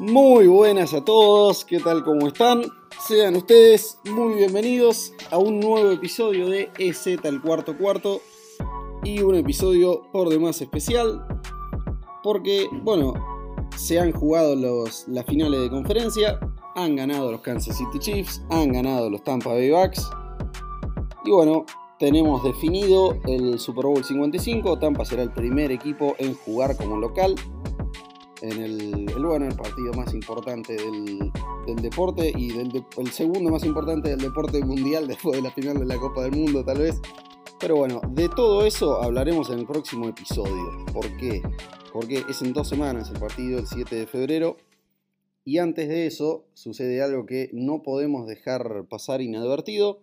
Muy buenas a todos, ¿qué tal? ¿Cómo están? Sean ustedes muy bienvenidos a un nuevo episodio de EZ al cuarto cuarto y un episodio por demás especial porque, bueno, se han jugado los, las finales de conferencia, han ganado los Kansas City Chiefs, han ganado los Tampa Bay Bucks y bueno, tenemos definido el Super Bowl 55, Tampa será el primer equipo en jugar como local en el, bueno, el partido más importante del, deporte y el segundo más importante del deporte mundial después de la final de la Copa del Mundo tal vez. Pero bueno, de todo eso hablaremos en el próximo episodio. ¿Por qué? Porque es en dos semanas el partido, el 7 de febrero. Y antes de eso sucede algo que no podemos dejar pasar inadvertido.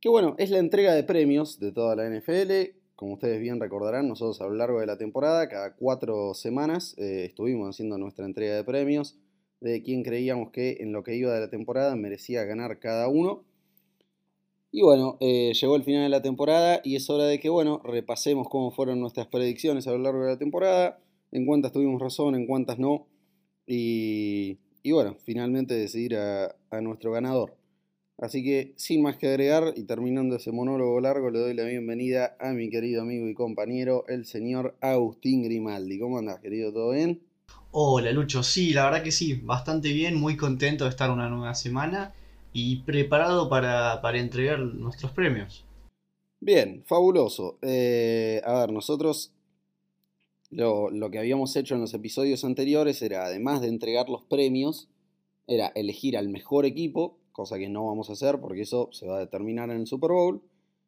Que bueno, es la entrega de premios de toda la NFL como ustedes bien recordarán, nosotros a lo largo de la temporada, cada cuatro semanas, eh, estuvimos haciendo nuestra entrega de premios de quién creíamos que en lo que iba de la temporada merecía ganar cada uno. Y bueno, eh, llegó el final de la temporada y es hora de que, bueno, repasemos cómo fueron nuestras predicciones a lo largo de la temporada, en cuántas tuvimos razón, en cuántas no. Y, bueno, finalmente decidir a nuestro ganador. Así que sin más que agregar y terminando ese monólogo largo, le doy la bienvenida a mi querido amigo y compañero, el señor Agustín Grimaldi. ¿Cómo andás, querido? ¿Todo bien? Hola, Lucho. Sí, la verdad que sí, bastante bien, muy contento de estar una nueva semana y preparado para, entregar nuestros premios. Bien, fabuloso. Eh, a ver, nosotros lo, lo que habíamos hecho en los episodios anteriores era, además de entregar los premios, era elegir al mejor equipo cosa que no vamos a hacer porque eso se va a determinar en el Super Bowl.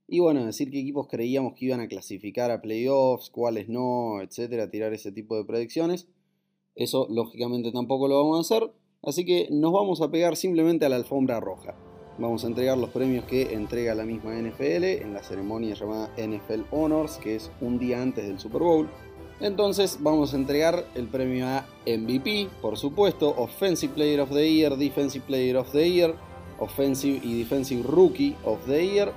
Y bueno, decir qué equipos creíamos que iban a clasificar a playoffs, cuáles no, etcétera, tirar ese tipo de predicciones. Eso lógicamente tampoco lo vamos a hacer, así que nos vamos a pegar simplemente a la alfombra roja. Vamos a entregar los premios que entrega la misma NFL en la ceremonia llamada NFL Honors, que es un día antes del Super Bowl. Entonces vamos a entregar el premio a MVP, por supuesto, Offensive Player of the Year, Defensive Player of the Year, Offensive y Defensive Rookie of the Year,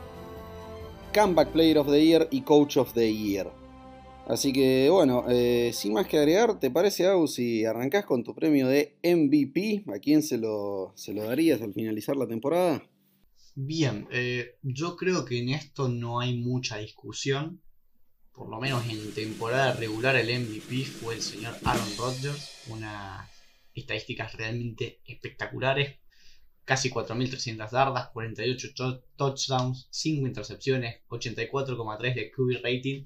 Comeback Player of the Year y Coach of the Year. Así que bueno, eh, sin más que agregar, ¿te parece, Agus, si arrancás con tu premio de MVP? ¿A quién se lo, se lo darías al finalizar la temporada? Bien, eh, yo creo que en esto no hay mucha discusión. Por lo menos en temporada regular el MVP fue el señor Aaron Rodgers. Unas estadísticas realmente espectaculares casi 4.300 yardas, 48 touchdowns, 5 intercepciones, 84,3 de QB rating.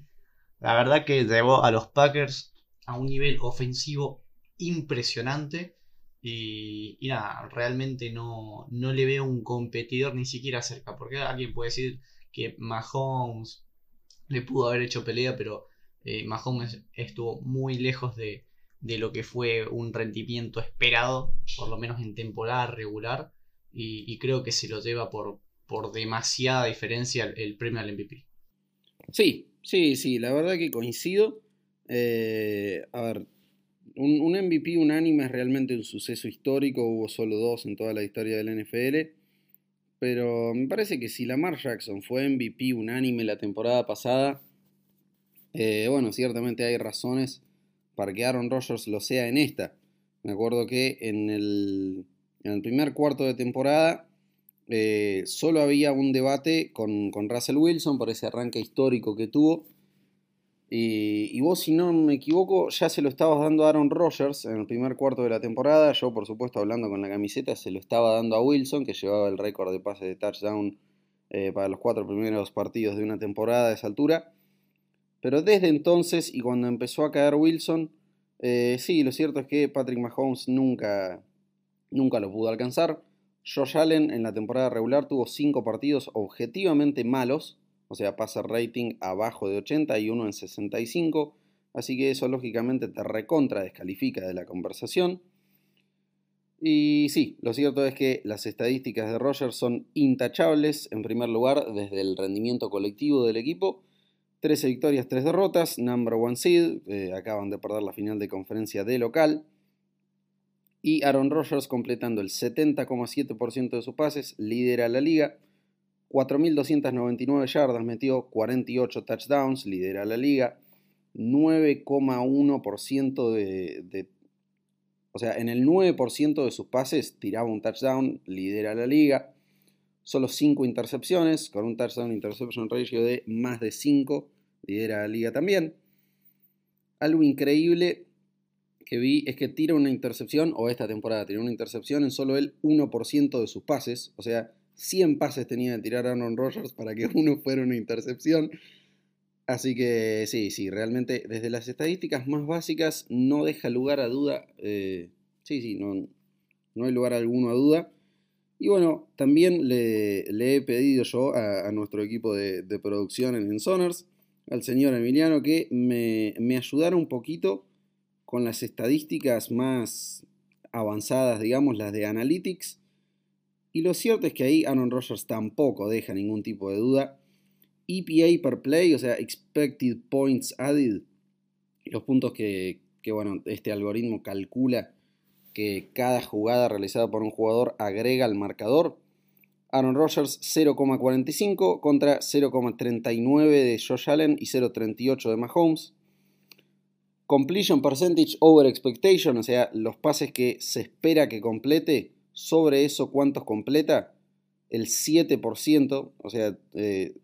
La verdad que llevó a los Packers a un nivel ofensivo impresionante. Y, nada, realmente no, no, le veo un competidor ni siquiera cerca. Porque alguien puede decir que Mahomes le pudo haber hecho pelea, pero eh, Mahomes estuvo muy lejos de, de lo que fue un rendimiento esperado, por lo menos en temporada regular y, creo que se lo lleva por, por demasiada diferencia el, premio al MVP. Sí, sí, sí, la verdad que coincido. Eh, a ver, un, un, MVP unánime es realmente un suceso histórico, hubo solo dos en toda la historia del NFL, pero me parece que si Lamar Jackson fue MVP unánime la temporada pasada, eh, bueno, ciertamente hay razones para que Aaron Rodgers lo sea en esta. Me acuerdo que en el, en el primer cuarto de temporada eh, solo había un debate con, Russell Wilson por ese arranque histórico que tuvo. Y, vos, si no me equivoco, ya se lo estabas dando a Aaron Rodgers en el primer cuarto de la temporada. Yo, por supuesto, hablando con la camiseta, se lo estaba dando a Wilson, que llevaba el récord de pase de touchdown eh, para los cuatro primeros partidos de una temporada a esa altura. Pero desde entonces, y cuando empezó a caer Wilson, eh, sí, lo cierto es que Patrick Mahomes nunca, nunca lo pudo alcanzar. Josh Allen en la temporada regular tuvo 5 partidos objetivamente malos, o sea, pasa rating abajo de 80 y uno en 65, así que eso lógicamente te recontra descalifica de la conversación. Y sí, lo cierto es que las estadísticas de Rogers son intachables, en primer lugar, desde el rendimiento colectivo del equipo. 13 victorias, 3 derrotas, number one seed, eh, acaban de perder la final de conferencia de local y Aaron Rodgers completando el 70,7% de sus pases, lidera la liga. 4.299 yardas, metió 48 touchdowns, lidera la liga. 9,1% de, O sea, en el 9% de sus pases tiraba un touchdown, lidera la liga. Solo 5 intercepciones, con un touchdown interception ratio de más de 5, lidera la liga también. Algo increíble que vi es que tira una intercepción, o esta temporada tiró una intercepción en solo el 1% de sus pases. O sea, 100 pases tenía que tirar Aaron Rodgers para que uno fuera una intercepción. Así que sí, sí, realmente desde las estadísticas más básicas no deja lugar a duda. Eh, sí, sí, no, no hay lugar alguno a duda. Y bueno, también le, he pedido yo a, nuestro equipo de, producción en Ensoners, al señor Emiliano, que me, me ayudara un poquito con las estadísticas más avanzadas, digamos, las de Analytics. Y lo cierto es que ahí Aaron Rodgers tampoco deja ningún tipo de duda. EPA per play, o sea, Expected Points Added, los puntos que, bueno, este algoritmo calcula que cada jugada realizada por un jugador agrega al marcador. Aaron Rodgers 0,45 contra 0,39 de Josh Allen y 0,38 de Mahomes. Completion percentage over expectation, o sea, los pases que se espera que complete, sobre eso cuántos completa, el 7%, o sea, eh,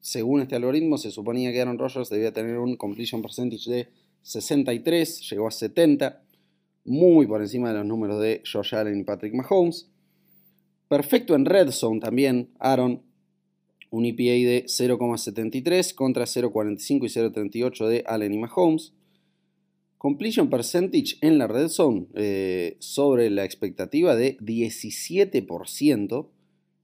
según este algoritmo, se suponía que Aaron Rodgers debía tener un completion percentage de 63, llegó a 70, muy por encima de los números de Josh Allen y Patrick Mahomes. Perfecto en red zone también, Aaron, un EPA de 0,73 contra 0,45 y 0,38 de Allen y Mahomes. Completion percentage en la red zone eh, sobre la expectativa de 17%.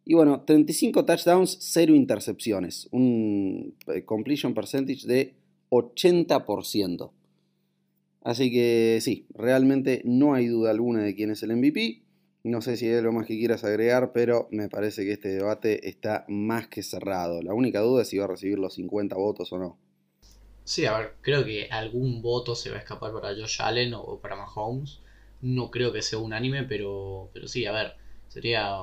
Y bueno, 35 touchdowns, 0 intercepciones. Un eh, completion percentage de 80%. Así que sí, realmente no hay duda alguna de quién es el MVP. No sé si hay algo más que quieras agregar, pero me parece que este debate está más que cerrado. La única duda es si va a recibir los 50 votos o no. Sí, a ver, creo que algún voto se va a escapar para Josh Allen o para Mahomes. No creo que sea unánime, pero, pero sí, a ver, sería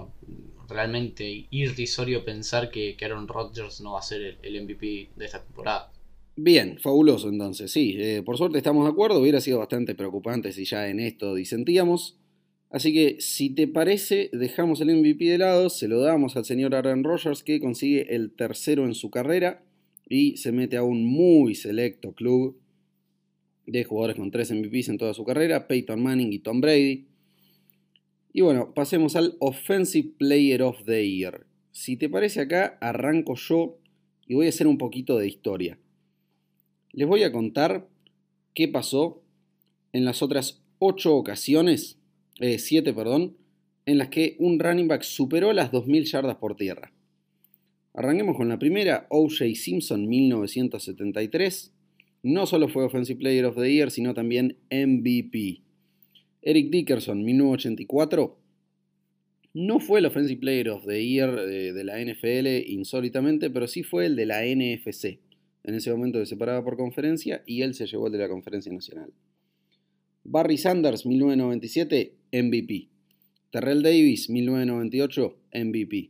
realmente irrisorio pensar que, Aaron Rodgers no va a ser el, MVP de esta temporada. Bien, fabuloso entonces, sí, eh, por suerte estamos de acuerdo, hubiera sido bastante preocupante si ya en esto disentíamos. Así que si te parece, dejamos el MVP de lado, se lo damos al señor Aaron Rodgers que consigue el tercero en su carrera y se mete a un muy selecto club de jugadores con tres MVPs en toda su carrera, Peyton Manning y Tom Brady. Y bueno, pasemos al Offensive Player of the Year. Si te parece acá, arranco yo y voy a hacer un poquito de historia. Les voy a contar qué pasó en las otras 8 ocasiones, 7 eh, perdón, en las que un running back superó las 2.000 yardas por tierra. Arranquemos con la primera, O.J. Simpson 1973. No solo fue Offensive Player of the Year, sino también MVP. Eric Dickerson, 1984, no fue el Offensive Player of the Year de, la NFL insólitamente, pero sí fue el de la NFC. En ese momento se separaba por conferencia y él se llevó el de la conferencia nacional. Barry Sanders, 1997, MVP. Terrell Davis, 1998, MVP.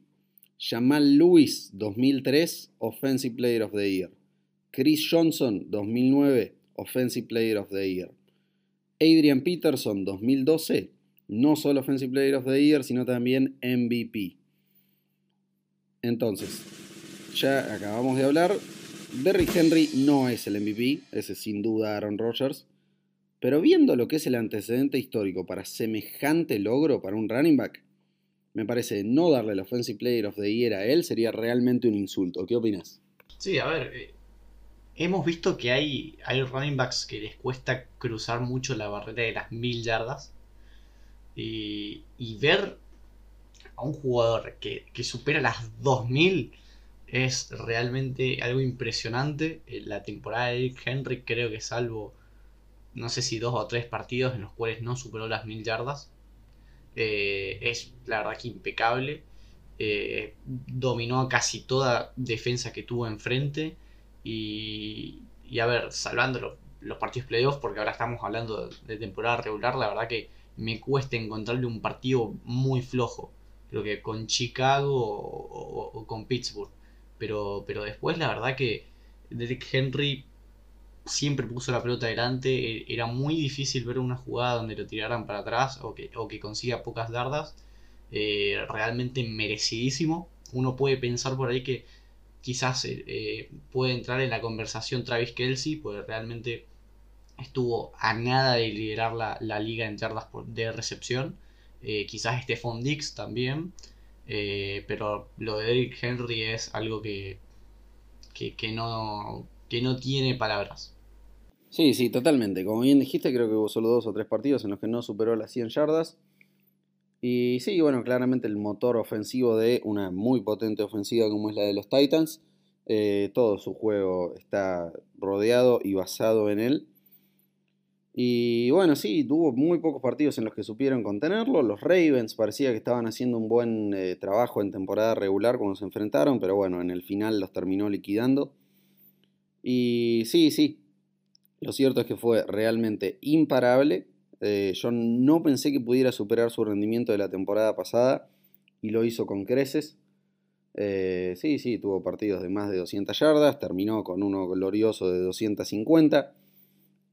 Jamal Lewis, 2003, Offensive Player of the Year. Chris Johnson, 2009, Offensive Player of the Year. Adrian Peterson 2012, no solo Offensive Player of the Year, sino también MVP. Entonces, ya acabamos de hablar. Derrick Henry no es el MVP, ese sin duda Aaron Rodgers. Pero viendo lo que es el antecedente histórico para semejante logro para un running back, me parece no darle el Offensive Player of the Year a él sería realmente un insulto. ¿Qué opinas? Sí, a ver, eh, hemos visto que hay, hay running backs que les cuesta cruzar mucho la barrera de las mil yardas. Y, ver a un jugador que, supera las 2000 es realmente algo impresionante. La temporada de Eric Henry creo que salvo, no sé si dos o tres partidos en los cuales no superó las mil yardas. Eh, es la verdad que impecable. Eh, dominó a casi toda defensa que tuvo enfrente. Y, a ver, salvando los, partidos playoffs, porque ahora estamos hablando de, temporada regular, la verdad que me cuesta encontrarle un partido muy flojo. Creo que con Chicago o, con Pittsburgh. Pero, pero después la verdad que Derek Henry siempre puso la pelota adelante. E, era muy difícil ver una jugada donde lo tiraran para atrás o que, o que consiga pocas dardas. Eh, realmente merecidísimo. Uno puede pensar por ahí que quizás eh, puede entrar en la conversación Travis Kelsey, pues realmente estuvo a nada de liderar la, liga en yardas de recepción. Eh, quizás Stephon Dix también. pero lo de Eric Henry es algo que, que, no, que no tiene palabras. Sí, sí, totalmente. Como bien dijiste, creo que hubo solo dos o tres partidos en los que no superó las 100 yardas. Y sí, bueno, claramente el motor ofensivo de una muy potente ofensiva como es la de los Titans. Eh, todo su juego está rodeado y basado en él. Y bueno, sí, tuvo muy pocos partidos en los que supieron contenerlo. Los Ravens parecía que estaban haciendo un buen eh, trabajo en temporada regular cuando se enfrentaron, pero bueno, en el final los terminó liquidando. Y sí, sí, lo cierto es que fue realmente imparable. Eh, yo no pensé que pudiera superar su rendimiento de la temporada pasada y lo hizo con creces. Eh, sí, sí, tuvo partidos de más de 200 yardas, terminó con uno glorioso de 250.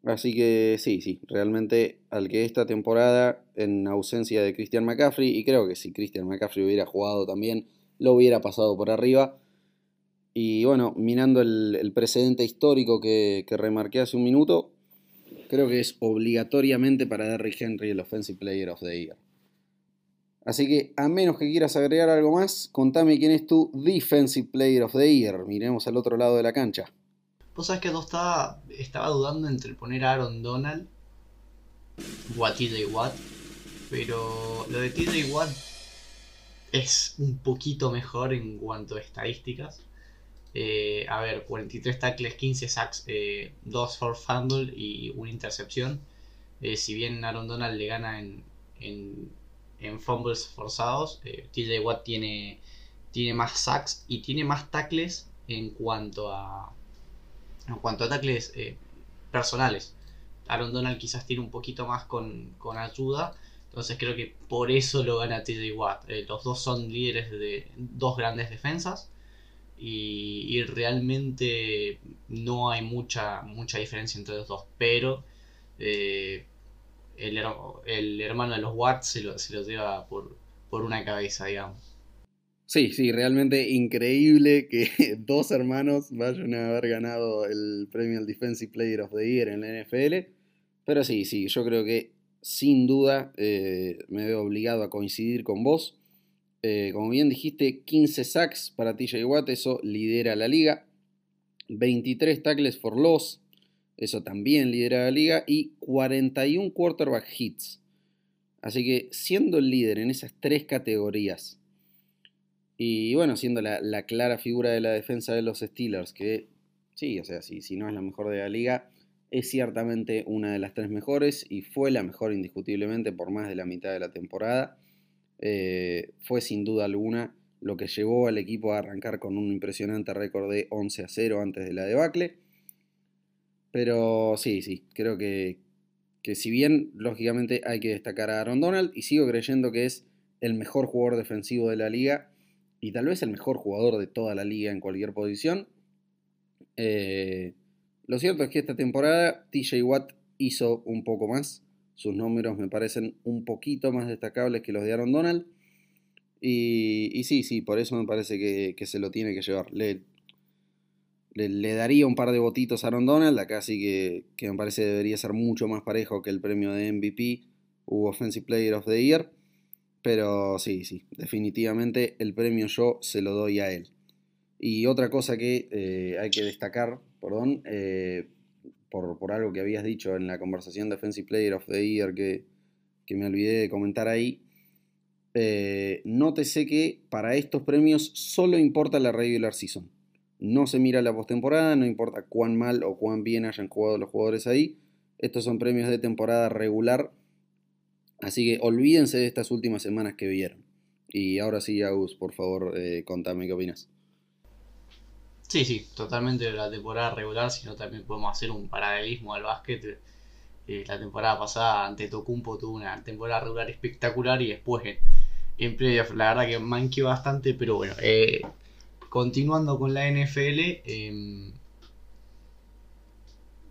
Así que sí, sí, realmente al que esta temporada, en ausencia de Christian McCaffrey, y creo que si Christian McCaffrey hubiera jugado también, lo hubiera pasado por arriba. Y bueno, mirando el, precedente histórico que, remarqué hace un minuto, creo que es obligatoriamente para Derrick Henry el Offensive Player of the Year. Así que, a menos que quieras agregar algo más, contame quién es tu Defensive Player of the Year. Miremos al otro lado de la cancha. Vos sabés que yo estaba, dudando entre poner a Aaron Donald a TJ Watt, pero lo de TJ Watt es un poquito mejor en cuanto a estadísticas. Eh, a ver, 43 tackles, 15 sacks, 2 eh, for fumble y una intercepción. Eh, si bien Aaron Donald le gana en, en, fumbles forzados, TJ Watt tiene, tiene más sacks y tiene más tackles en cuanto a, en cuanto a tackles personales. Aaron Donald quizás tiene un poquito más con, con ayuda. Entonces creo que por eso lo gana TJ Watt. los dos son líderes de dos grandes defensas y, realmente no hay mucha, mucha diferencia entre los dos, pero eh, el, el, hermano de los Watts se lo, se lo lleva por, por una cabeza, digamos. Sí, sí, realmente increíble que dos hermanos vayan a haber ganado el premio al Defensive Player of the Year en la NFL. Pero sí, sí, yo creo que sin duda eh, me veo obligado a coincidir con vos. Eh, como bien dijiste, 15 sacks para TJ Watt, eso lidera la liga. 23 tackles for loss, eso también lidera la liga. Y 41 quarterback hits. Así que siendo el líder en esas tres categorías, y bueno, siendo la, clara figura de la defensa de los Steelers, que sí, o sea, si no es la mejor de la liga, es ciertamente una de las tres mejores y fue la mejor indiscutiblemente por más de la mitad de la temporada. Eh, fue sin duda alguna lo que llevó al equipo a arrancar con un impresionante récord de 11 a 0 antes de la debacle. Pero sí, sí, creo que, que si bien lógicamente hay que destacar a Aaron Donald y sigo creyendo que es el mejor jugador defensivo de la liga y tal vez el mejor jugador de toda la liga en cualquier posición. Eh, lo cierto es que esta temporada TJ Watt hizo un poco más. Sus números me parecen un poquito más destacables que los de Aaron Donald. Y, sí, sí, por eso me parece que, se lo tiene que llevar. Le, le, daría un par de votitos a Aaron Donald. Acá sí que, me parece debería ser mucho más parejo que el premio de MVP u Offensive Player of the Year. Pero sí, sí, definitivamente el premio yo se lo doy a él. Y otra cosa que eh, hay que destacar, perdón, eh, por, algo que habías dicho en la conversación Defensive Player of the Year que, me olvidé de comentar ahí. Eh, nótese que para estos premios solo importa la regular season. No se mira la postemporada, no importa cuán mal o cuán bien hayan jugado los jugadores ahí. Estos son premios de temporada regular. Así que olvídense de estas últimas semanas que vieron. Y ahora sí, Agus, por favor, eh, contame qué opinas. Sí, sí, totalmente la temporada regular, sino también podemos hacer un paralelismo al básquet. Eh, la temporada pasada ante Tocumpo tuvo una temporada regular espectacular y después en, en playoff la verdad que manqueó bastante, pero bueno, eh, continuando con la NFL, em,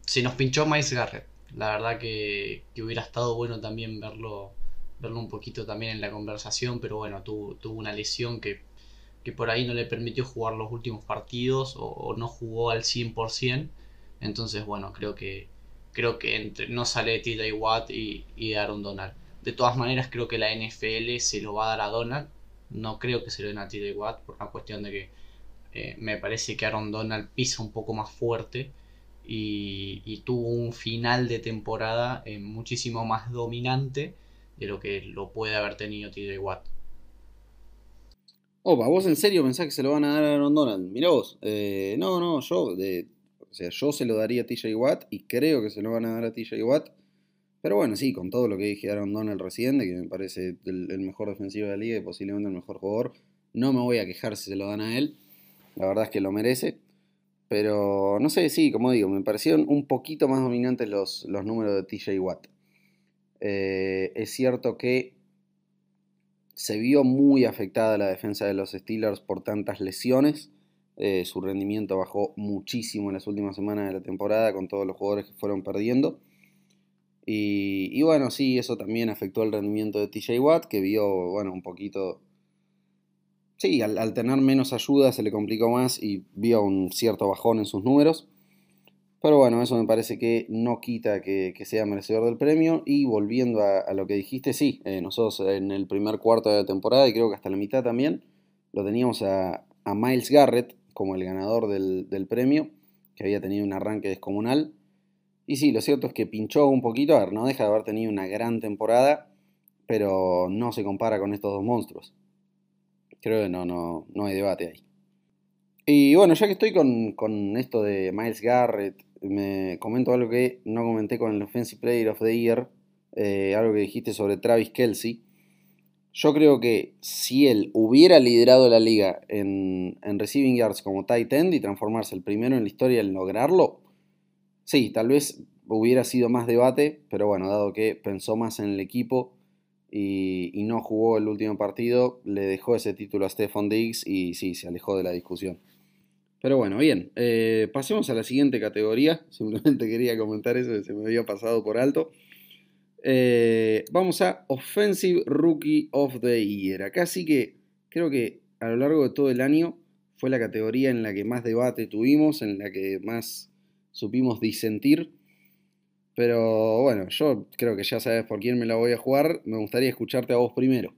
se nos pinchó Miles Garrett. La verdad que, hubiera estado bueno también verlo, verlo un poquito también en la conversación, pero bueno, tuvo, tuvo una lesión que, que, por ahí no le permitió jugar los últimos partidos o, no jugó al 100%. Entonces, bueno, creo que, creo que entre, no sale TJ Watt y, y Aaron Donald. De todas maneras, creo que la NFL se lo va a dar a Donald. No creo que se lo den a TJ Watt por una cuestión de que eh, me parece que Aaron Donald pisa un poco más fuerte y, tuvo un final de temporada eh, muchísimo más dominante de lo que lo puede haber tenido TJ Watt. Opa, ¿vos en serio pensás que se lo van a dar a Aaron Donald? Mirá vos, eh, no, no, yo, o sea, yo se lo daría a TJ Watt y creo que se lo van a dar a TJ Watt. Pero bueno, sí, con todo lo que dije Aaron Donald recién, que me parece el, el mejor defensivo de la liga y posiblemente el mejor jugador, no me voy a quejar si se lo dan a él. La verdad es que lo merece. Pero no sé, sí, como digo, me parecieron un poquito más dominantes los, los números de TJ Watt. Eh, es cierto que se vio muy afectada la defensa de los Steelers por tantas lesiones. Eh, su rendimiento bajó muchísimo en las últimas semanas de la temporada con todos los jugadores que fueron perdiendo. Y, bueno, sí, eso también afectó el rendimiento de TJ Watt, que vio, bueno, un poquito sí, al, tener menos ayuda se le complicó más y vio un cierto bajón en sus números. Pero bueno, eso me parece que no quita que, sea merecedor del premio. Y volviendo a, lo que dijiste, sí, eh, nosotros en el primer cuarto de la temporada, y creo que hasta la mitad también, lo teníamos a, Miles Garrett como el ganador del, del, premio, que había tenido un arranque descomunal. Y sí, lo cierto es que pinchó un poquito, a ver, no deja de haber tenido una gran temporada, pero no se compara con estos dos monstruos. Creo que no, no, no hay debate ahí. Y bueno, ya que estoy con, esto de Miles Garrett, me comento algo que no comenté con el Offensive Player of the Year, eh, algo que dijiste sobre Travis Kelsey. Yo creo que si él hubiera liderado la liga en, en receiving yards como tight end y transformarse el primero en la historia en lograrlo, sí, tal vez hubiera sido más debate, pero bueno, dado que pensó más en el equipo y, no jugó el último partido, le dejó ese título a Stefan Diggs y sí, se alejó de la discusión. Pero bueno, bien, eh, pasemos a la siguiente categoría. Simplemente quería comentar eso que se me había pasado por alto. Eh, vamos a Offensive Rookie of the Year. Acá que creo que a lo largo de todo el año fue la categoría en la que más debate tuvimos, en la que más supimos disentir. Pero bueno, yo creo que ya sabes por quién me la voy a jugar. Me gustaría escucharte a vos primero.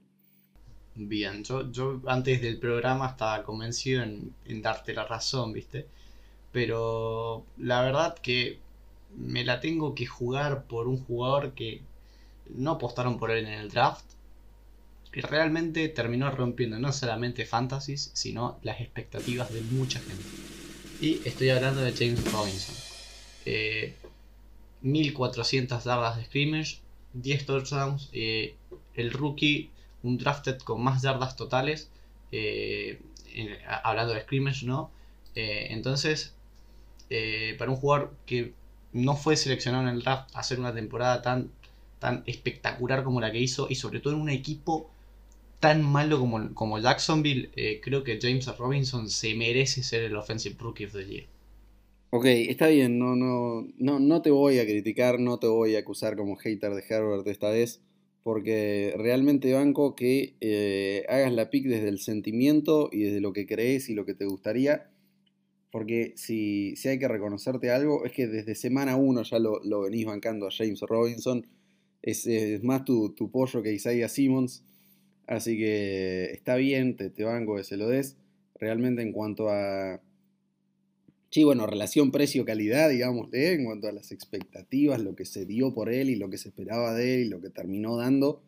Bien, yo, yo antes del programa estaba convencido en, darte la razón, ¿viste? Pero la verdad que me la tengo que jugar por un jugador que no apostaron por él en el draft. Que realmente terminó rompiendo no solamente fantasies, sino las expectativas de mucha gente. Y estoy hablando de James Robinson. Eh, 1400 yardas de scrimmage, 10 touchdowns, eh, el rookie, un drafted con más yardas totales, eh, hablando de scrimmage, ¿no? Eh, entonces, para un jugador que no fue seleccionado en el draft, hacer una temporada tan, tan espectacular como la que hizo, y sobre todo en un equipo tan malo como, como Jacksonville, creo que James Robinson se merece ser el Offensive Rookie of the Year. Ok, está bien, no, no, no, no te voy a criticar, no te voy a acusar como hater de Herbert esta vez, porque realmente banco que eh, hagas la pick desde el sentimiento y desde lo que crees y lo que te gustaría, porque si, si hay que reconocerte algo, es que desde semana uno ya lo, lo venís bancando a James Robinson, es, más tu, tu, pollo que Isaiah Simmons, así que está bien, te, te banco que se lo des, realmente en cuanto a Sí, bueno, relación precio-calidad, digamos, en cuanto a las expectativas, lo que se dio por él y lo que se esperaba de él y lo que terminó dando.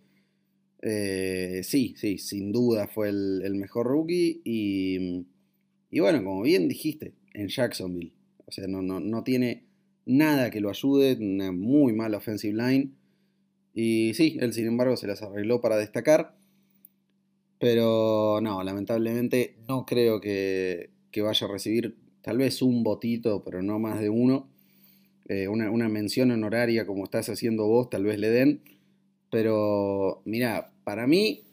Eh, sí, sí, sin duda fue el, mejor rookie y, y, bueno, como bien dijiste, en Jacksonville. O sea, no, no, no tiene nada que lo ayude, una muy mala offensive line. Y sí, él sin embargo se las arregló para destacar. Pero no, lamentablemente no creo que, que vaya a recibir tal vez un botito, pero no más de uno. Eh, una, mención honoraria como estás haciendo vos, tal vez le den. Pero mira, para mí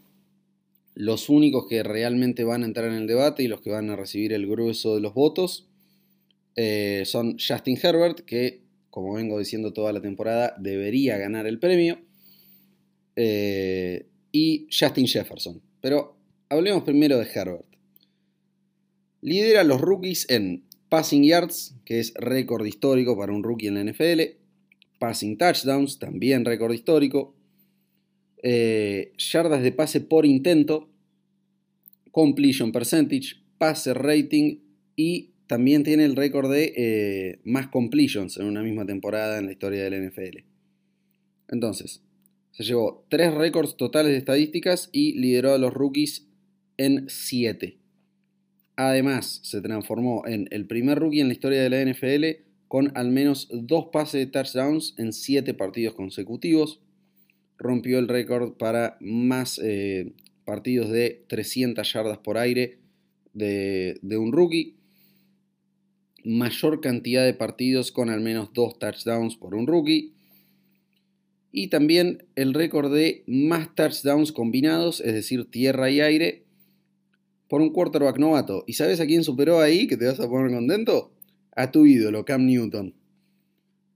los únicos que realmente van a entrar en el debate y los que van a recibir el grueso de los votos eh, son Justin Herbert, que como vengo diciendo toda la temporada, debería ganar el premio. Eh, y Justin Jefferson. Pero hablemos primero de Herbert. Lidera a los rookies en passing yards, que es récord histórico para un rookie en la NFL. Passing touchdowns, también récord histórico. Eh, yardas de pase por intento. Completion percentage, passer rating y también tiene el récord de eh, más completions en una misma temporada en la historia del NFL. Entonces, se llevó tres récords totales de estadísticas y lideró a los rookies en siete. Además, se transformó en el primer rookie en la historia de la NFL con al menos dos pases de touchdowns en siete partidos consecutivos. Rompió el récord para más eh, partidos de 300 yardas por aire de, de un rookie. Mayor cantidad de partidos con al menos dos touchdowns por un rookie. Y también el récord de más touchdowns combinados, es decir, tierra y aire, por un quarterback novato. ¿Y sabes a quién superó ahí que te vas a poner contento? A tu ídolo, Cam Newton.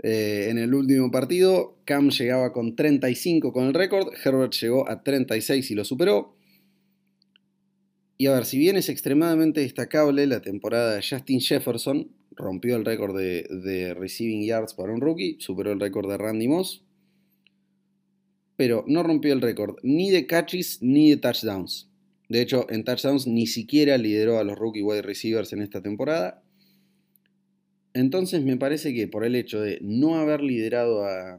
Eh, en el último partido, Cam llegaba con 35 con el récord, Herbert llegó a 36 y lo superó. Y a ver, si bien es extremadamente destacable la temporada de Justin Jefferson, rompió el récord de, de receiving yards para un rookie, superó el récord de Randy Moss, pero no rompió el récord ni de catches ni de touchdowns. De hecho, en touchdowns ni siquiera lideró a los rookie wide receivers en esta temporada. Entonces me parece que por el hecho de no haber liderado a,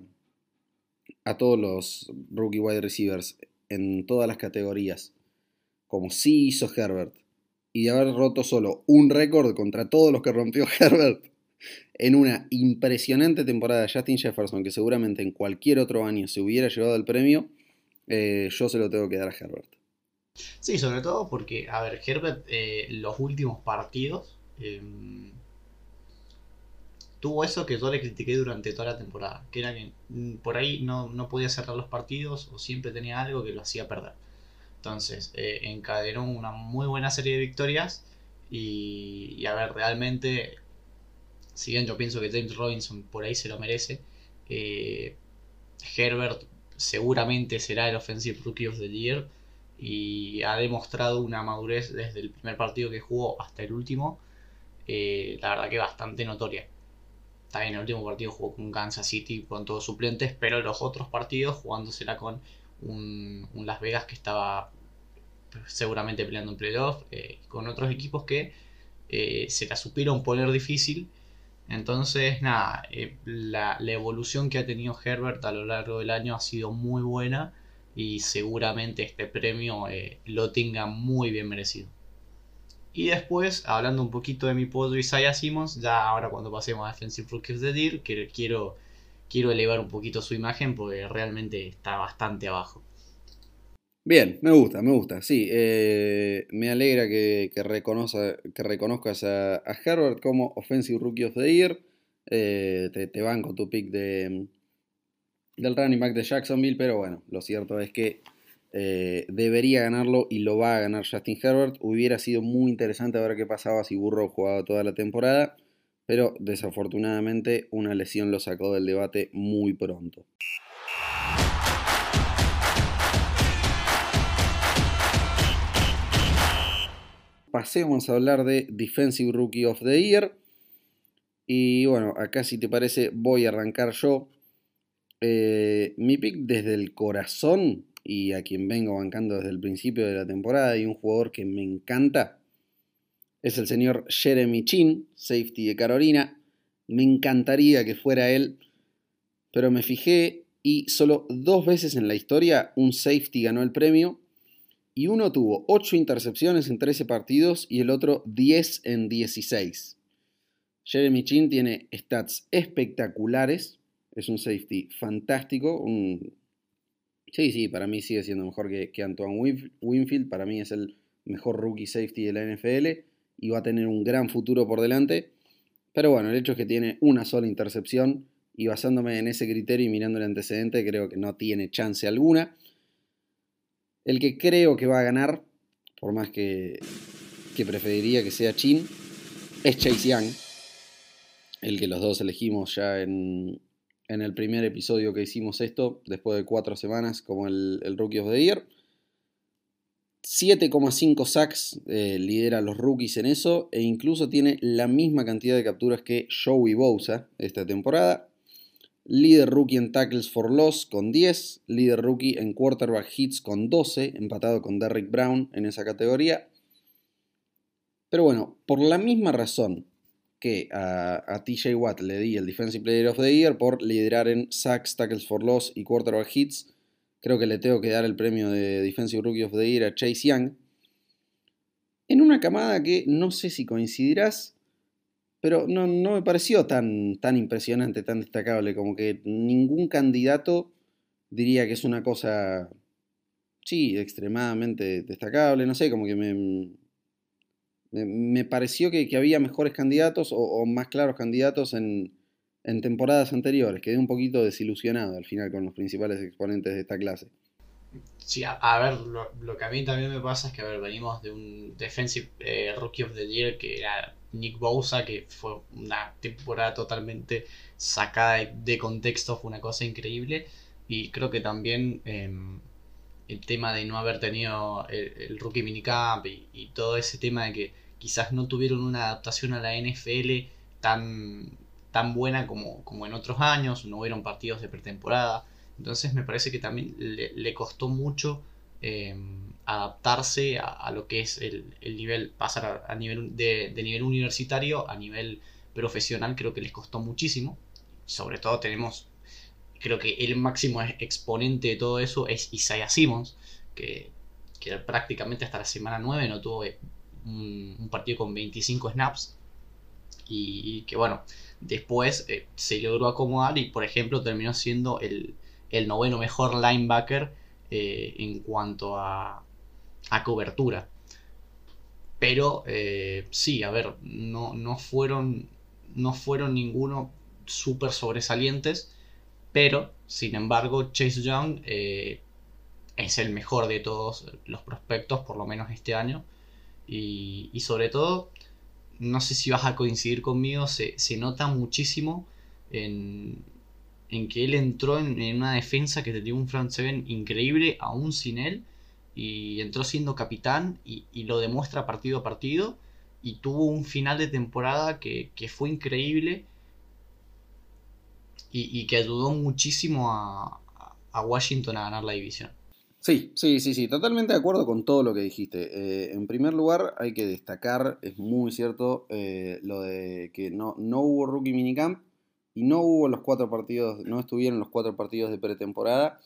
a todos los rookie wide receivers en todas las categorías, como sí hizo Herbert, y de haber roto solo un récord contra todos los que rompió Herbert en una impresionante temporada de Justin Jefferson, que seguramente en cualquier otro año se hubiera llevado el premio, eh, yo se lo tengo que dar a Herbert. Sí, sobre todo porque, a ver, Herbert, eh, los últimos partidos eh, tuvo eso que yo le critiqué durante toda la temporada, que era que mm, por ahí no, no podía cerrar los partidos o siempre tenía algo que lo hacía perder. Entonces, eh, encadenó una muy buena serie de victorias y, y, a ver, realmente, si bien yo pienso que James Robinson por ahí se lo merece, Herbert seguramente será el Offensive Rookie of the Year y ha demostrado una madurez desde el primer partido que jugó hasta el último, eh, la verdad que bastante notoria. También el último partido jugó con Kansas City con todos suplentes, pero los otros partidos jugándosela con un, Las Vegas que estaba seguramente peleando en playoff, eh, con otros equipos que eh, se la supieron poner difícil. Entonces, nada, la evolución que ha tenido Herbert a lo largo del año ha sido muy buena y seguramente este premio eh, lo tenga muy bien merecido. Y después, hablando un poquito de mi podio Isaiah Simmons, ya ahora cuando pasemos a Defensive Rookie of the Year, que quiero, quiero elevar un poquito su imagen porque realmente está bastante abajo. Bien, me gusta, me gusta, sí. Eh, me alegra que, que, que reconozcas a, a, Herbert como Offensive Rookie of the Year. Eh, te, te banco tu pick de, del running back de Jacksonville, pero bueno, lo cierto es que eh, debería ganarlo y lo va a ganar Justin Herbert. Hubiera sido muy interesante ver qué pasaba si Burrow jugaba toda la temporada, pero desafortunadamente una lesión lo sacó del debate muy pronto. Pasemos a hablar de Defensive Rookie of the Year. Y bueno, acá si te parece voy a arrancar yo eh, mi pick desde el corazón y a quien vengo bancando desde el principio de la temporada y un jugador que me encanta es el señor Jeremy Chin, safety de Carolina. Me encantaría que fuera él, pero me fijé y solo dos veces en la historia un safety ganó el premio y uno tuvo 8 intercepciones en 13 partidos y el otro 10 en 16. Jeremy Chin tiene stats espectaculares, es un safety fantástico. Sí, sí, para mí sigue siendo mejor que, que Antoine Winfield. Para mí es el mejor rookie safety de la NFL y va a tener un gran futuro por delante. Pero bueno, el hecho es que tiene una sola intercepción y basándome en ese criterio y mirando el antecedente, creo que no tiene chance alguna. El que creo que va a ganar, por más que, que preferiría que sea Chin, es Chase Young. el que los dos elegimos ya en, el primer episodio que hicimos esto, después de cuatro semanas, como el, Rookie of the Year. 7,5 sacks eh, lidera a los rookies en eso e incluso tiene la misma cantidad de capturas que Joey Bosa esta temporada. Líder rookie en tackles for loss con 10. Líder rookie en quarterback hits con 12, empatado con Derrick Brown en esa categoría. Pero bueno, por la misma razón que a, TJ Watt le di el Defensive Player of the Year por liderar en sacks, tackles for loss y quarterback hits, creo que le tengo que dar el premio de Defensive Rookie of the Year a Chase Young. En una camada que no sé si coincidirás, pero no, me pareció tan, tan impresionante, tan destacable, como que ningún candidato diría que es una cosa, sí, extremadamente destacable, no sé, como que me, me, pareció que, había mejores candidatos o, más claros candidatos en, temporadas anteriores. Quedé un poquito desilusionado al final con los principales exponentes de esta clase. Sí, a, ver, lo, que a mí también me pasa es que, a ver, venimos de un Defensive eh, Rookie of the Year que era Nick Bosa, que fue una temporada totalmente sacada de, contexto, fue una cosa increíble. Y creo que también em, el tema de no haber tenido el, rookie minicamp y, y, todo ese tema de que quizás no tuvieron una adaptación a la NFL tan, tan buena como, como en otros años, no hubieron partidos de pretemporada. Entonces me parece que también le, costó mucho em, adaptarse a, lo que es el, nivel, pasar a, nivel de, nivel universitario a nivel profesional, creo que les costó muchísimo. Sobre todo tenemos, creo que el máximo exponente de todo eso es Isaiah Simmons, que, prácticamente hasta la semana 9 no tuvo un, partido con 25 snaps. Y, que bueno, después eh, se logró acomodar y por ejemplo terminó siendo el, noveno mejor linebacker eh, en cuanto a, a cobertura. Pero eh, sí, a ver, no, no, fueron, no fueron ninguno súper sobresalientes. Pero, sin embargo, Chase Young es el mejor de todos los prospectos, por lo menos este año. Y, sobre todo, no sé si vas a coincidir conmigo, se, nota muchísimo en, en, que él entró en, en, una defensa que tenía un front seven increíble, aún sin él y entró siendo capitán y, lo demuestra partido a partido y tuvo un final de temporada que, fue increíble y, que ayudó muchísimo a, Washington a ganar la división. Sí, sí, sí, sí, totalmente de acuerdo con todo lo que dijiste. Eh, en primer lugar, hay que destacar, es muy cierto, eh, lo de que no, no hubo rookie minicamp y no hubo los cuatro partidos, no estuvieron los cuatro partidos de pretemporada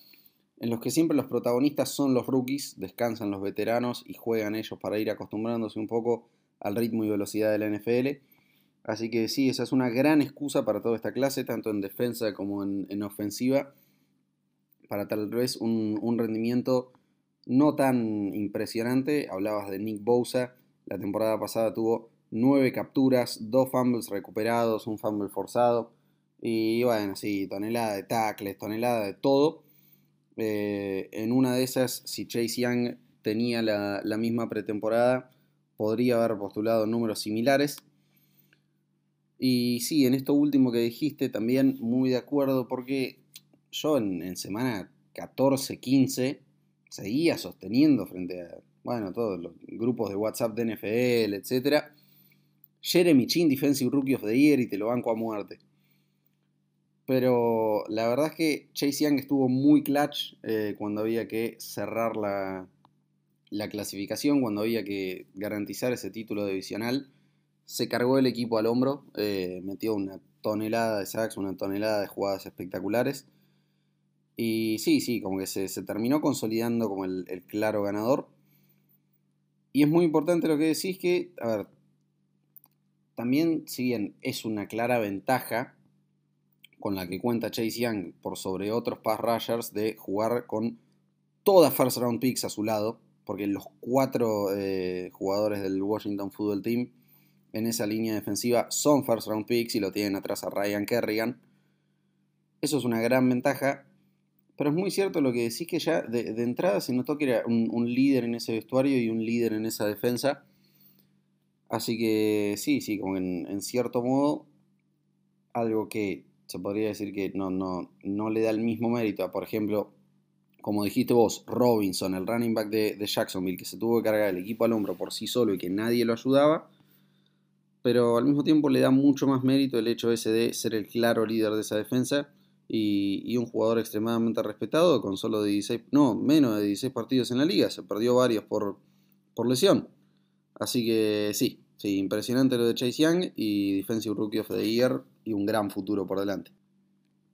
en los que siempre los protagonistas son los rookies, descansan los veteranos y juegan ellos para ir acostumbrándose un poco al ritmo y velocidad de la NFL. Así que sí, esa es una gran excusa para toda esta clase, tanto en defensa como en, ofensiva, para tal vez un, rendimiento no tan impresionante. Hablabas de Nick Bosa, la temporada pasada tuvo nueve capturas, dos fumbles recuperados, un fumble forzado, y bueno, sí, tonelada de tackles, tonelada de todo eh, en una de esas, si Chase Young tenía la, misma pretemporada, podría haber postulado números similares. Y sí, en esto último que dijiste, también muy de acuerdo, porque yo en, semana 14, 15 seguía sosteniendo frente a, bueno, todos los grupos de WhatsApp de NFL, etc. Jeremy Chin, Defensive Rookie of the Year, y te lo banco a muerte. Pero la verdad es que Chase Young estuvo muy clutch eh, cuando había que cerrar la, clasificación, cuando había que garantizar ese título divisional. Se cargó el equipo al hombro, eh, metió una tonelada de sacks, una tonelada de jugadas espectaculares. Y sí, sí, como que se, terminó consolidando como el, claro ganador. Y es muy importante lo que decís que, a ver, también si bien es una clara ventaja con la que cuenta Chase Young por sobre otros pass rushers de jugar con todas first round picks a su lado, porque los cuatro eh, jugadores del Washington Football Team en esa línea defensiva son first round picks y lo tienen atrás a Ryan Kerrigan. Eso es una gran ventaja, pero es muy cierto lo que decís que ya de, entrada se notó que era un, líder en ese vestuario y un líder en esa defensa. Así que sí, sí, como en cierto modo algo que se podría decir que no, no, no le da el mismo mérito a, por ejemplo, como dijiste vos, Robinson, el running back de, de, Jacksonville, que se tuvo que cargar el equipo al hombro por sí solo y que nadie lo ayudaba, pero al mismo tiempo le da mucho más mérito el hecho ese de ser el claro líder de esa defensa y, un jugador extremadamente respetado con solo 16, no, menos de 16 partidos en la liga, se perdió varios por, por lesión. Así que sí, sí, impresionante lo de Chase Young y Defensive Rookie of the Year y un gran futuro por delante.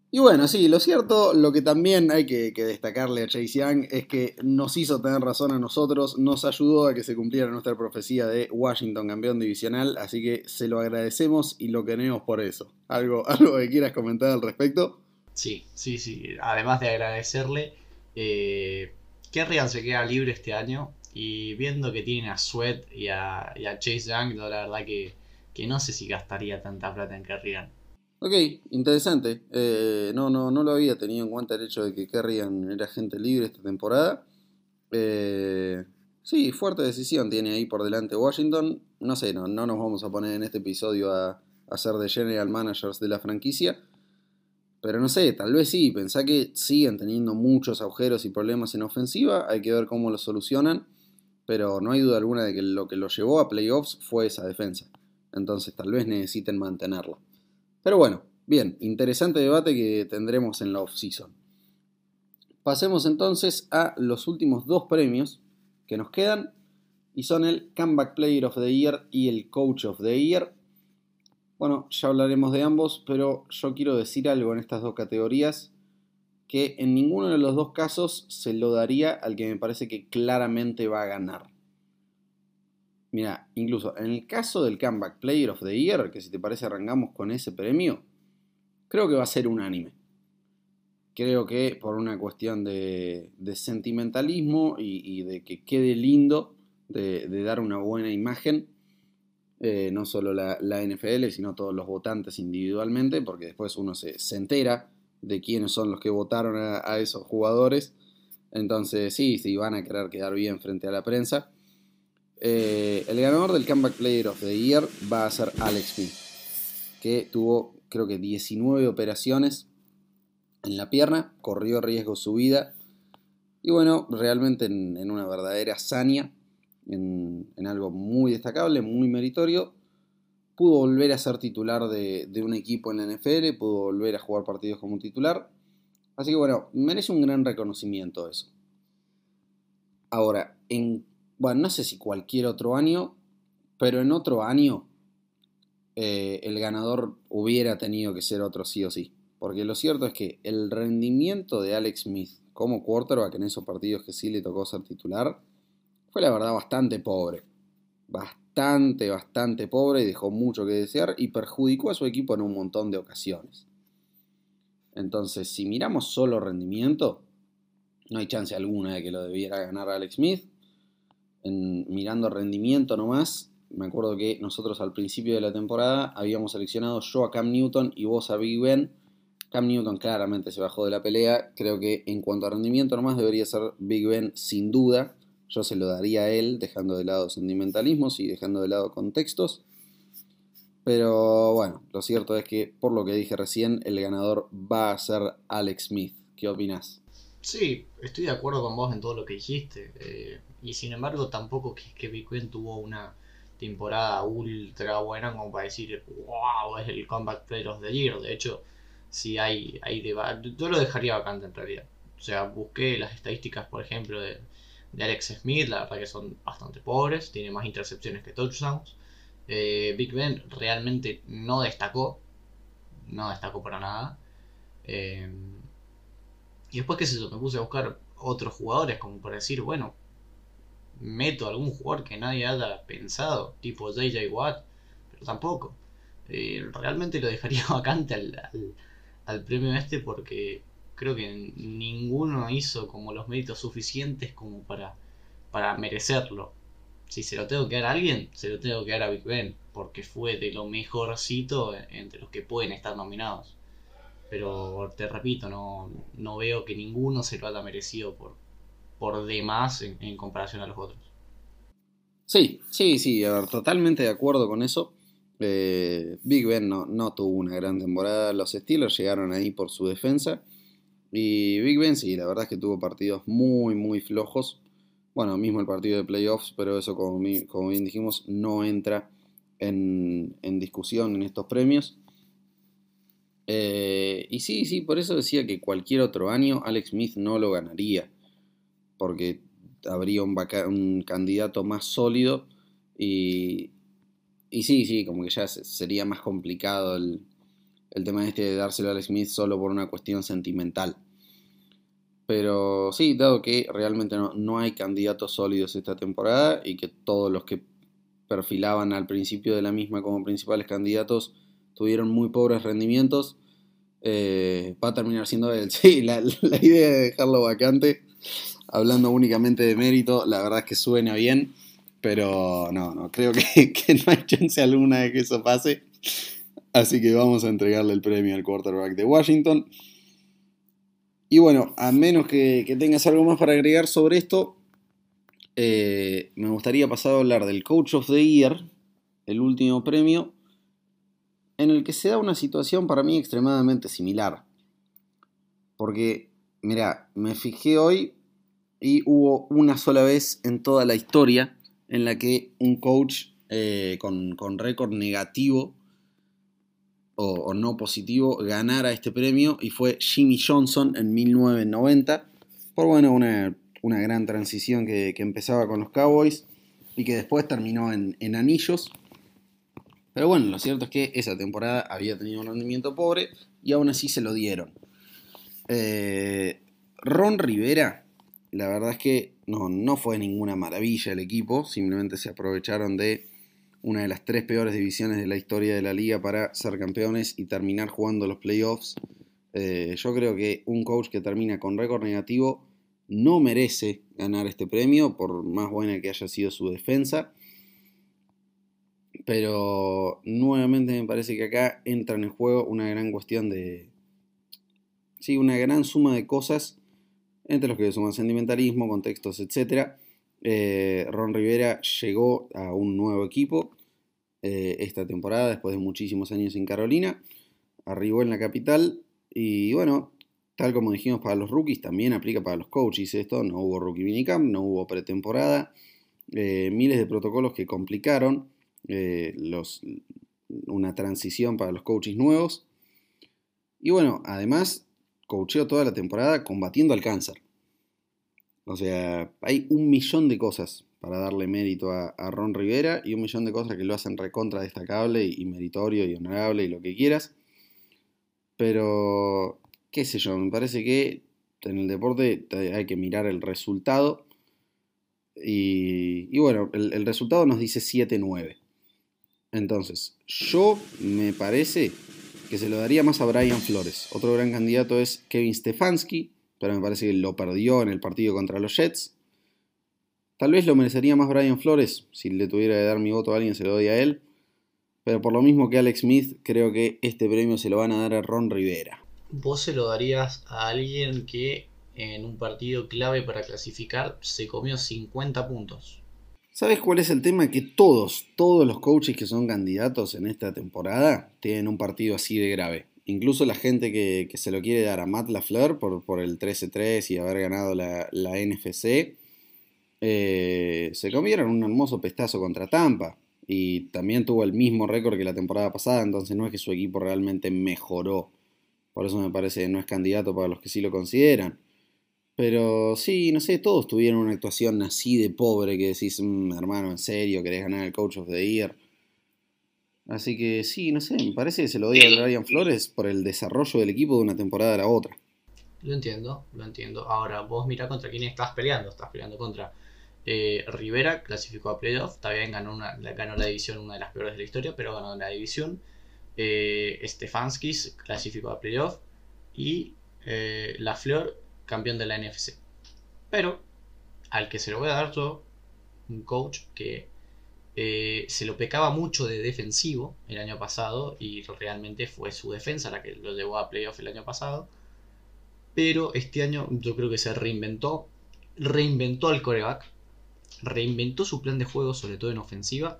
Y bueno, sí, lo cierto, lo que también hay que, destacarle a Chase Young es que nos hizo tener razón a nosotros, nos ayudó a que se cumpliera nuestra profecía de Washington campeón divisional, así que se lo agradecemos y lo queremos por eso. ¿Algo, algo que quieras comentar al respecto? Sí, sí, sí. Además de agradecerle, eh, Kerrigan se queda libre este año y viendo que tienen a Sweat y a, Chase Young, la verdad que, que no sé si gastaría tanta plata en Kerrigan. Ok, interesante. Eh, no, no, no lo había tenido en cuenta el hecho de que Kerrigan era gente libre esta temporada. Eh, sí, fuerte decisión tiene ahí por delante Washington. No sé, no, no nos vamos a poner en este episodio a, a ser de general managers de la franquicia. Pero no sé, tal vez sí. Pensá que siguen teniendo muchos agujeros y problemas en ofensiva. Hay que ver cómo lo solucionan. Pero no hay duda alguna de que lo que lo llevó a playoffs fue esa defensa. Entonces tal vez necesiten mantenerla. Pero bueno, bien, interesante debate que tendremos en la off-season. Pasemos entonces a los últimos dos premios que nos quedan. Y son el Comeback Player of the Year y el Coach of the Year. Bueno, ya hablaremos de ambos, pero yo quiero decir algo en estas dos categorías, que en ninguno de los dos casos se lo daría al que me parece que claramente va a ganar. Mira, incluso en el caso del Comeback Player of the Year, que si te parece arrancamos con ese premio, creo que va a ser unánime. Creo que por una cuestión de, sentimentalismo y, de que quede lindo, de dar una buena imagen, eh, no solo la, NFL, sino todos los votantes individualmente, porque después uno se, entera de quiénes son los que votaron a, esos jugadores. Entonces, sí, sí, van a querer quedar bien frente a la prensa. Eh, el ganador del Comeback Player of the Year va a ser Alex Smith, que tuvo, creo que, 19 operaciones en la pierna, corrió riesgo su vida. Y bueno, realmente en, en una verdadera hazaña en, algo muy destacable, muy meritorio. Pudo volver a ser titular de, un equipo en la NFL, pudo volver a jugar partidos como titular. Así que bueno, merece un gran reconocimiento eso. Ahora, en, bueno, no sé si cualquier otro año, pero en otro año eh, el ganador hubiera tenido que ser otro sí o sí. Porque lo cierto es que el rendimiento de Alex Smith como quarterback en esos partidos que sí le tocó ser titular fue la verdad bastante pobre. Bastante, bastante pobre y dejó mucho que desear y perjudicó a su equipo en un montón de ocasiones. Entonces, si miramos solo rendimiento, no hay chance alguna de que lo debiera ganar Alex Smith. En, mirando rendimiento nomás, me acuerdo que nosotros al principio de la temporada habíamos seleccionado yo a Cam Newton y vos a Big Ben. Cam Newton claramente se bajó de la pelea. Creo que en cuanto a rendimiento nomás debería ser Big Ben sin duda. Yo se lo daría a él, dejando de lado sentimentalismos y dejando de lado contextos. Pero bueno, lo cierto es que, por lo que dije recién, el ganador va a ser Alex Smith. ¿Qué opinas? Sí, estoy de acuerdo con vos en todo lo que dijiste. Eh, y sin embargo, tampoco que, que Big tuvo una temporada ultra buena como para decir, wow, es el comeback player of the year. De hecho, si hay, hay debate, yo lo dejaría vacante en realidad. O sea, busqué las estadísticas, por ejemplo, de, de Alex Smith, la verdad que son bastante pobres, tiene más intercepciones que touchdowns. Eh, Big Ben realmente no destacó, no destacó para nada. Eh, y después, qué sé yo, me puse a buscar otros jugadores, como por decir, bueno, meto algún jugador que nadie haya pensado, tipo JJ Watt, pero tampoco. Eh, realmente lo dejaría vacante al, al premio este porque creo que ninguno hizo como los méritos suficientes como para, para merecerlo. Si se lo tengo que dar a alguien, se lo tengo que dar a Big Ben, porque fue de lo mejorcito entre los que pueden estar nominados. Pero te repito, no, no veo que ninguno se lo haya merecido por, por demás en, comparación a los otros. Sí, sí, sí, totalmente de acuerdo con eso. Eh, Big Ben no, no tuvo una gran temporada. Los Steelers llegaron ahí por su defensa. Y Big Ben sí, la verdad es que tuvo partidos muy, muy flojos. Bueno, mismo el partido de playoffs, pero eso como, como bien dijimos no entra en, en discusión en estos premios. Eh, y sí, sí, por eso decía que cualquier otro año Alex Smith no lo ganaría. Porque habría un, un candidato más sólido. Y, y sí, sí, como que ya sería más complicado el, el tema este de dárselo a Alex Smith solo por una cuestión sentimental. Pero sí, dado que realmente no, no hay candidatos sólidos esta temporada y que todos los que perfilaban al principio de la misma como principales candidatos tuvieron muy pobres rendimientos, eh, va a terminar siendo él. Sí, la, idea de dejarlo vacante, hablando únicamente de mérito, la verdad es que suena bien, pero no, no, creo que, no hay chance alguna de que eso pase. Así que vamos a entregarle el premio al quarterback de Washington. Y bueno, a menos que, tengas algo más para agregar sobre esto, eh, me gustaría pasar a hablar del Coach of the Year, el último premio, en el que se da una situación para mí extremadamente similar. Porque, mira, me fijé hoy y hubo una sola vez en toda la historia en la que un coach eh, con, récord negativo o, no positivo ganara este premio y fue Jimmy Johnson en 1990 por bueno una una gran transición que, empezaba con los Cowboys y que después terminó en, anillos. Pero bueno, lo cierto es que esa temporada había tenido un rendimiento pobre y aún así se lo dieron. Eh, Ron Rivera, la verdad es que no, no fue ninguna maravilla el equipo, simplemente se aprovecharon de una de las tres peores divisiones de la historia de la liga para ser campeones y terminar jugando los playoffs. Eh, yo creo que un coach que termina con récord negativo no merece ganar este premio, por más buena que haya sido su defensa. Pero nuevamente me parece que acá entra en juego una gran cuestión de... Sí, una gran suma de cosas, entre los que suman sentimentalismo, contextos, etc. Eh, Ron Rivera llegó a un nuevo equipo eh, esta temporada, después de muchísimos años en Carolina. Arribó en la capital y bueno, Tal como dijimos para los rookies, también aplica para los coaches esto. No hubo rookie minicamp, no hubo pretemporada. Eh, miles de protocolos que complicaron una transición para los coaches nuevos. Y bueno, además, coacheó toda la temporada combatiendo al cáncer. O sea, hay un millón de cosas para darle mérito a, Ron Rivera y un millón de cosas que lo hacen recontra destacable y meritorio y honorable y lo que quieras. Pero qué sé yo, me parece que en el deporte hay que mirar el resultado. Y, bueno, el, resultado nos dice 7-9. Entonces, yo me parece que se lo daría más a Brian Flores. Otro gran candidato es Kevin Stefanski, pero me parece que lo perdió en el partido contra los Jets. Tal vez lo merecería más Brian Flores. Si le tuviera que dar mi voto a alguien, se lo doy a él. Pero por lo mismo que Alex Smith, creo que este premio se lo van a dar a Ron Rivera vos se lo darías a alguien que en un partido clave para clasificar se comió 50 puntos. ¿Sabes cuál es el tema? Que todos, todos los coaches que son candidatos en esta temporada tienen un partido así de grave. Incluso la gente que, se lo quiere dar a Matt LaFleur por, por el 13-3 y haber ganado la, NFC, eh, se comieron un hermoso pestazo contra Tampa. Y también tuvo el mismo récord que la temporada pasada, entonces no es que su equipo realmente mejoró por eso me parece que no es candidato para los que sí lo consideran. Pero sí, no sé, todos tuvieron una actuación así de pobre que decís, mm, hermano, en serio, querés ganar el Coach of the Year. Así que sí, no sé, me parece que se lo doy a Brian Flores por el desarrollo del equipo de una temporada a la otra. Lo entiendo, lo entiendo. Ahora, vos mirá contra quién estás peleando. Estás peleando contra eh, Rivera, clasificó a playoff. También ganó, una, ganó la división, una de las peores de la historia, pero ganó la división eh, Stefanskis clasificó a playoff y eh, La Flor campeón de la NFC. Pero al que se lo voy a dar yo, un coach que eh, se lo pecaba mucho de defensivo el año pasado y realmente fue su defensa la que lo llevó a playoff el año pasado. Pero este año yo creo que se reinventó, reinventó al coreback, reinventó su plan de juego, sobre todo en ofensiva,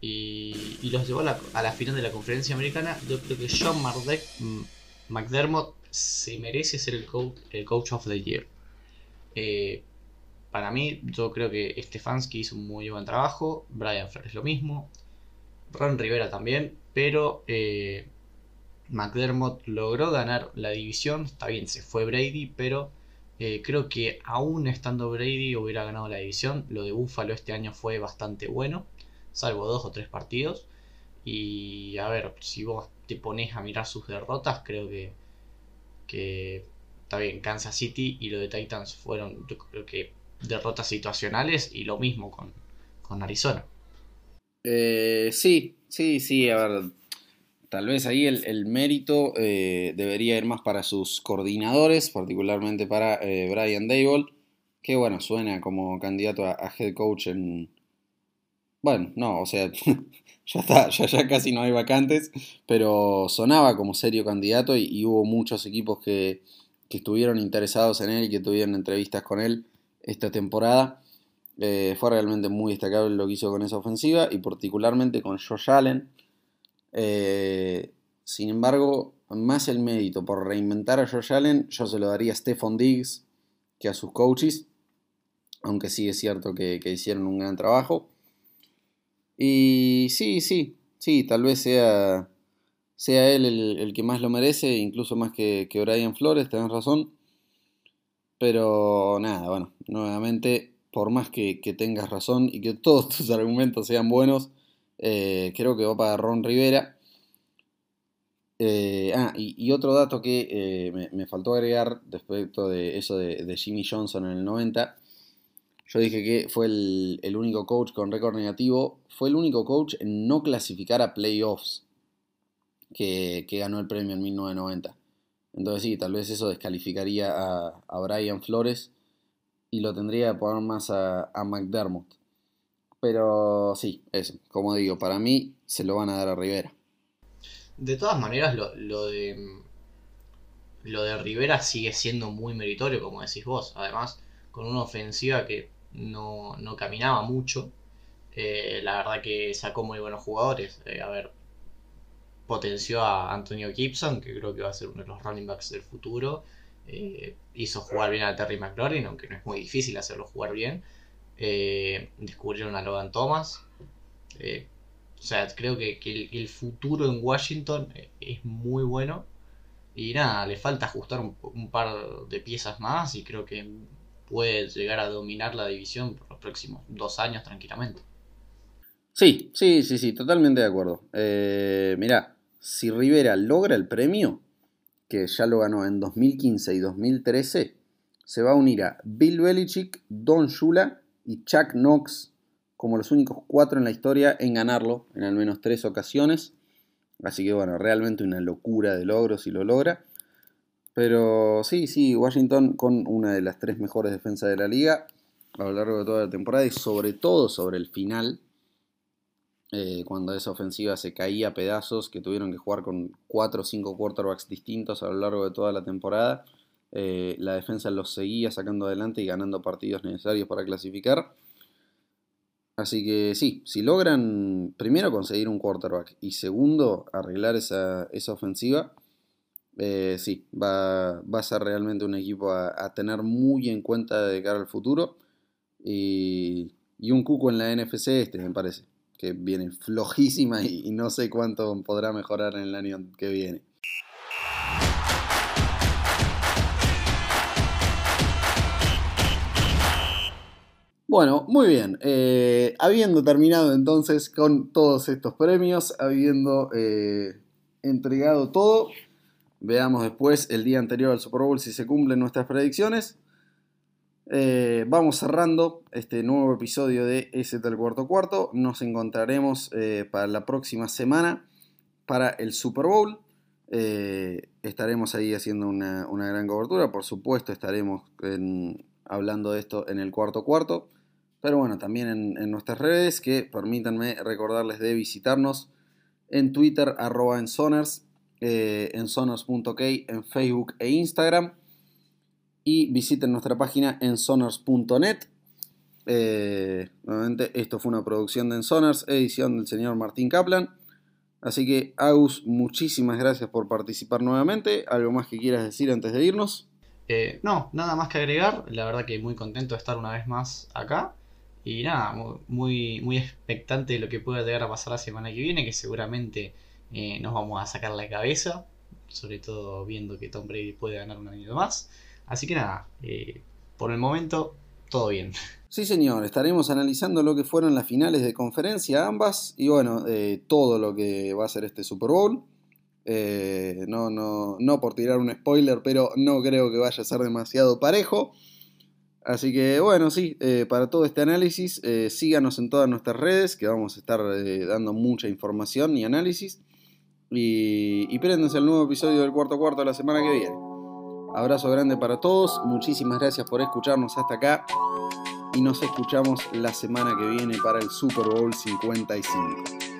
y, los llevó a la, final de la conferencia americana. Yo creo que John mm, McDermott se merece ser el coach, el coach of the year. Eh, para mí, yo creo que Stefanski hizo un muy buen trabajo, Brian Flores lo mismo, Ron Rivera también, pero eh, McDermott logró ganar la división, está bien, se fue Brady, pero eh, creo que aún estando Brady hubiera ganado la división, lo de Buffalo este año fue bastante bueno salvo dos o tres partidos. Y a ver, si vos te pones a mirar sus derrotas, creo que, que está bien, Kansas City y lo de Titans fueron, yo creo que derrotas situacionales y lo mismo con, con Arizona. Eh, sí, sí, sí, a ver, tal vez ahí el, mérito eh, debería ir más para sus coordinadores, particularmente para eh, Brian Dable, que bueno, suena como candidato a head coach en, bueno, no, o sea, ya está, ya, casi no hay vacantes, pero sonaba como serio candidato y, hubo muchos equipos que, estuvieron interesados en él y que tuvieron entrevistas con él esta temporada. Eh, fue realmente muy destacable lo que hizo con esa ofensiva y particularmente con Josh Allen. Eh, sin embargo, más el mérito por reinventar a Josh Allen, yo se lo daría a Stephon Diggs que a sus coaches, aunque sí es cierto que hicieron un gran trabajo. Y sí, sí, sí, tal vez sea, sea él el, que más lo merece, incluso más que, que Brian Flores, tenés razón. Pero nada, bueno, nuevamente, por más que, tengas razón y que todos tus argumentos sean buenos, eh, creo que va para Ron Rivera. Eh, ah, y, otro dato que eh, me, faltó agregar respecto de eso de, de Jimmy Johnson en el 90 yo dije que fue el, único coach con récord negativo. Fue el único coach en no clasificar a playoffs que, ganó el premio en 1990. Entonces sí, tal vez eso descalificaría a, Brian Flores y lo tendría que poner más a, McDermott. Pero sí, eso, como digo, para mí se lo van a dar a Rivera. De todas maneras, lo, de lo de Rivera sigue siendo muy meritorio, como decís vos. Además, con una ofensiva que no, no caminaba mucho. Eh, la verdad que sacó muy buenos jugadores. Eh, a ver, potenció a Antonio Gibson, que creo que va a ser uno de los running backs del futuro. Eh, hizo jugar bien a Terry McLaurin, aunque no es muy difícil hacerlo jugar bien. descubrieron a Logan Thomas. o sea, creo que, el, futuro en Washington es muy bueno. Y nada, le falta ajustar un par de piezas más y creo que puede llegar a dominar la división por los próximos dos años tranquilamente. Sí, sí, sí, sí, totalmente de acuerdo. Eh, mirá, si Rivera logra el premio, que ya lo ganó en 2015 y 2013, se va a unir a Bill Belichick, Don Shula y Chuck Knox como los únicos cuatro en la historia en ganarlo en al menos tres ocasiones. Así que bueno, realmente una locura de logros si lo logra. Pero sí, sí, Washington con una de las tres mejores defensas de la liga a lo largo de toda la temporada y sobre todo sobre el final, eh, cuando esa ofensiva se caía a pedazos, que tuvieron que jugar con cuatro o cinco quarterbacks distintos a lo largo de toda la temporada. Eh, la defensa los seguía sacando adelante y ganando partidos necesarios para clasificar. Así que sí, si logran primero conseguir un quarterback y segundo arreglar esa, esa ofensiva, eh, sí, va, a ser realmente un equipo a, tener muy en cuenta de cara al futuro. Y, un cuco en la NFC este, me parece, que viene flojísima y, no sé cuánto podrá mejorar en el año que viene. Bueno, muy bien. Eh, habiendo terminado entonces con todos estos premios, habiendo eh, entregado todo, Veamos después el día anterior al Super Bowl si se cumplen nuestras predicciones. Eh, vamos cerrando este nuevo episodio de S del cuarto cuarto. Nos encontraremos eh, para la próxima semana para el Super Bowl. Eh, estaremos ahí haciendo una, gran cobertura. Por supuesto, estaremos hablando de esto en el cuarto cuarto. Pero bueno, también en, nuestras redes que permítanme recordarles de visitarnos en Twitter, arroba en Soners, en sonors.ok en Facebook e Instagram. Y visiten nuestra página en sonors.net. Eh, nuevamente, esto fue una producción de Ensoners, edición del señor Martín Kaplan. Así que, Agus, muchísimas gracias por participar nuevamente. ¿Algo más que quieras decir antes de irnos? Eh, no, nada más que agregar. La verdad que muy contento de estar una vez más acá. Y nada, muy, muy expectante de lo que pueda llegar a pasar la semana que viene, que seguramente eh, nos vamos a sacar la cabeza, sobre todo viendo que Tom Brady puede ganar un año más. Así que nada, eh, por el momento, todo bien. Sí, señor, estaremos analizando lo que fueron las finales de conferencia ambas y bueno, eh, todo lo que va a ser este Super Bowl. no, no, no por tirar un spoiler, pero no creo que vaya a ser demasiado parejo. Así que bueno, sí, eh, para todo este análisis, eh, síganos en todas nuestras redes, que vamos a estar eh, dando mucha información y análisis. Y, y préndense el nuevo episodio del cuarto cuarto de la semana que viene. Abrazo grande para todos, muchísimas gracias por escucharnos hasta acá. Y nos escuchamos la semana que viene para el Super Bowl 55.